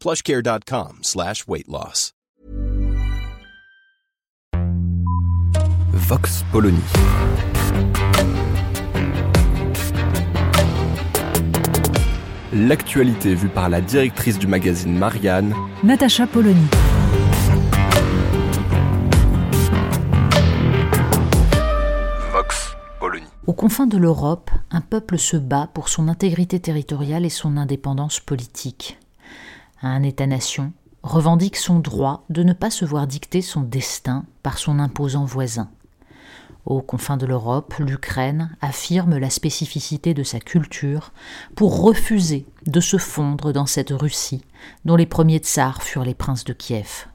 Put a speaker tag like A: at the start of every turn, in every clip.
A: plushcare.com slash weight loss.
B: Vox Polony. L'actualité vue par la directrice du magazine Marianne,
C: Natacha Polony.
B: Vox Polony.
C: Aux confins de l'Europe, un peuple se bat pour son intégrité territoriale et son indépendance politique. Un État-nation revendique son droit de ne pas se voir dicter son destin par son imposant voisin. Aux confins de l'Europe, l'Ukraine affirme la spécificité de sa culture pour refuser de se fondre dans cette Russie dont les premiers tsars furent les princes de Kiev.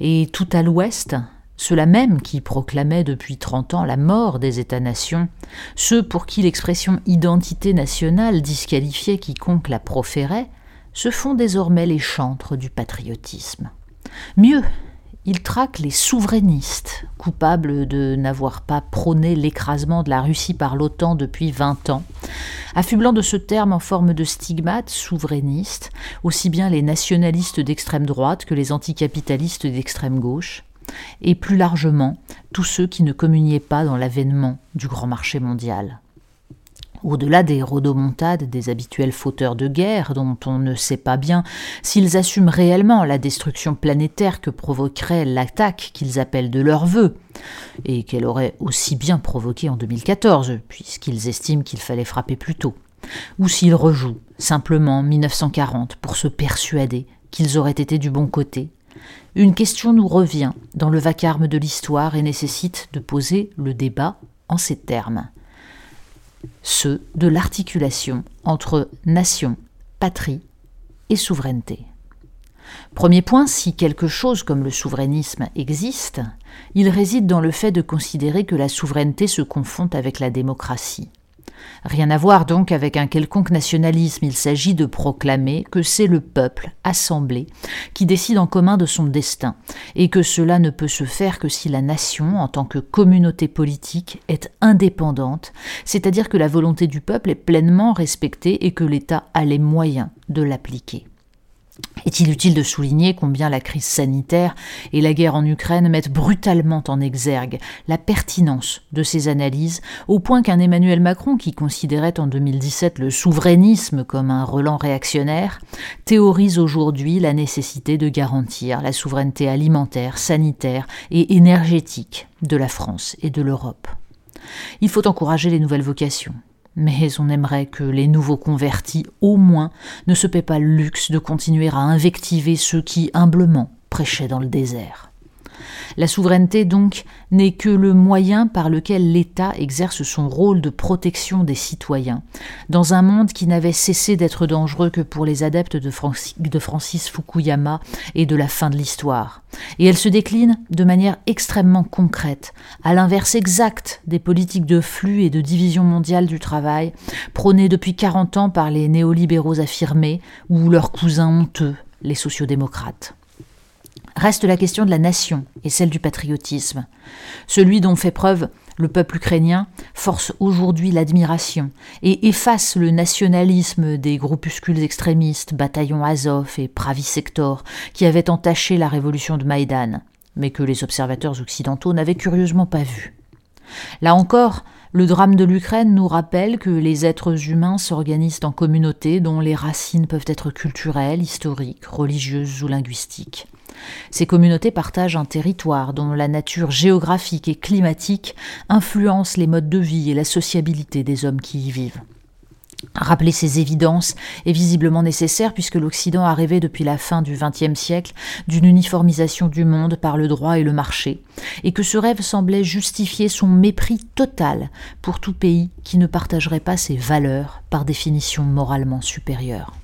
C: Et tout à l'ouest, ceux-là même qui proclamaient depuis trente ans la mort des États-nations, ceux pour qui l'expression identité nationale disqualifiait quiconque la proférait, se font désormais les chantres du patriotisme. Mieux, ils traquent les souverainistes, coupables de n'avoir pas prôné l'écrasement de la Russie par l'OTAN depuis vingt ans, affublant de ce terme en forme de stigmate souverainiste aussi bien les nationalistes d'extrême droite que les anticapitalistes d'extrême gauche, et plus largement tous ceux qui ne communiaient pas dans l'avènement du grand marché mondial. Au-delà des rodomontades des habituels fauteurs de guerre, dont on ne sait pas bien s'ils assument réellement la destruction planétaire que provoquerait l'attaque qu'ils appellent de leur vœu, et qu'elle aurait aussi bien provoquée en 2014, puisqu'ils estiment qu'il fallait frapper plus tôt, ou s'ils rejouent simplement 1940 pour se persuader qu'ils auraient été du bon côté, une question nous revient dans le vacarme de l'histoire et nécessite de poser le débat en ces termes ceux de l'articulation entre nation, patrie et souveraineté. Premier point, si quelque chose comme le souverainisme existe, il réside dans le fait de considérer que la souveraineté se confond avec la démocratie. Rien à voir donc avec un quelconque nationalisme, il s'agit de proclamer que c'est le peuple assemblé qui décide en commun de son destin, et que cela ne peut se faire que si la nation, en tant que communauté politique, est indépendante, c'est-à-dire que la volonté du peuple est pleinement respectée et que l'État a les moyens de l'appliquer. Est-il utile de souligner combien la crise sanitaire et la guerre en Ukraine mettent brutalement en exergue la pertinence de ces analyses, au point qu'un Emmanuel Macron, qui considérait en 2017 le souverainisme comme un relent réactionnaire, théorise aujourd'hui la nécessité de garantir la souveraineté alimentaire, sanitaire et énergétique de la France et de l'Europe. Il faut encourager les nouvelles vocations, mais on aimerait que les nouveaux convertis, au moins, ne se paient pas le luxe de continuer à invectiver ceux qui, humblement, prêchaient dans le désert. La souveraineté, donc, n'est que le moyen par lequel l'État exerce son rôle de protection des citoyens, dans un monde qui n'avait cessé d'être dangereux que pour les adeptes de, Francis Fukuyama et de la fin de l'histoire. Et elle se décline de manière extrêmement concrète, à l'inverse exact des politiques de flux et de division mondiale du travail, prônées depuis 40 ans par les néolibéraux affirmés ou leurs cousins honteux, les sociodémocrates. Reste la question de la nation et celle du patriotisme. Celui dont fait preuve le peuple ukrainien force aujourd'hui l'admiration et efface le nationalisme des groupuscules extrémistes, bataillons Azov et Pravi Sector, qui avaient entaché la révolution de Maïdan, mais que les observateurs occidentaux n'avaient curieusement pas vu. Là encore, le drame de l'Ukraine nous rappelle que les êtres humains s'organisent en communautés dont les racines peuvent être culturelles, historiques, religieuses ou linguistiques. Ces communautés partagent un territoire dont la nature géographique et climatique influence les modes de vie et la sociabilité des hommes qui y vivent. Rappeler ces évidences est visiblement nécessaire puisque l'Occident a rêvé depuis la fin du XXe siècle d'une uniformisation du monde par le droit et le marché, et que ce rêve semblait justifier son mépris total pour tout pays qui ne partagerait pas ses valeurs par définition moralement supérieures.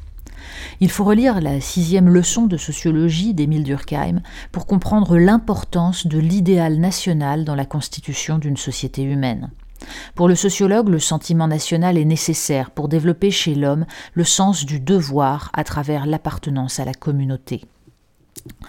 C: Il faut relire la sixième leçon de sociologie d'Émile Durkheim pour comprendre l'importance de l'idéal national dans la constitution d'une société humaine. Pour le sociologue, le sentiment national est nécessaire pour développer chez l'homme le sens du devoir à travers l'appartenance à la communauté.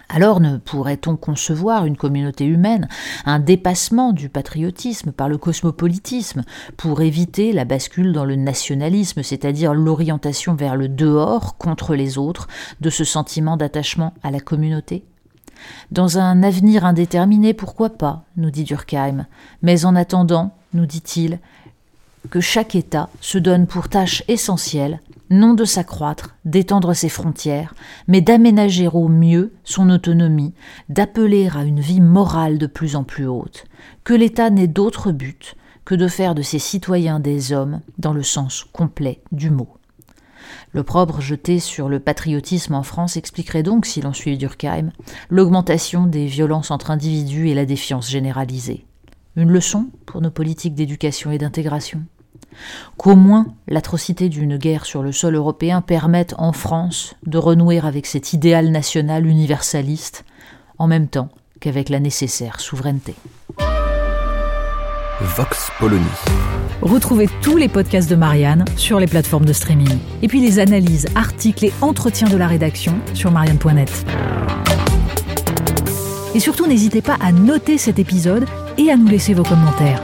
C: Alors ne pourrait-on concevoir une communauté humaine, un dépassement du patriotisme par le cosmopolitisme, pour éviter la bascule dans le nationalisme, c'est-à-dire l'orientation vers le dehors contre les autres de ce sentiment d'attachement à la communauté? Dans un avenir indéterminé, pourquoi pas, nous dit Durkheim, mais en attendant, nous dit-il, que chaque État se donne pour tâche essentielle non de s'accroître, d'étendre ses frontières, mais d'aménager au mieux son autonomie, d'appeler à une vie morale de plus en plus haute, que l'État n'ait d'autre but que de faire de ses citoyens des hommes dans le sens complet du mot. L'opprobre jeté sur le patriotisme en France expliquerait donc, si l'on suit Durkheim, l'augmentation des violences entre individus et la défiance généralisée. Une leçon pour nos politiques d'éducation et d'intégration? Qu'au moins l'atrocité d'une guerre sur le sol européen permette en France de renouer avec cet idéal national universaliste, en même temps qu'avec la nécessaire souveraineté.
B: Vox Polony.
D: Retrouvez tous les podcasts de Marianne sur les plateformes de streaming. Et puis les analyses, articles et entretiens de la rédaction sur marianne.net. Et surtout, n'hésitez pas à noter cet épisode et à nous laisser vos commentaires.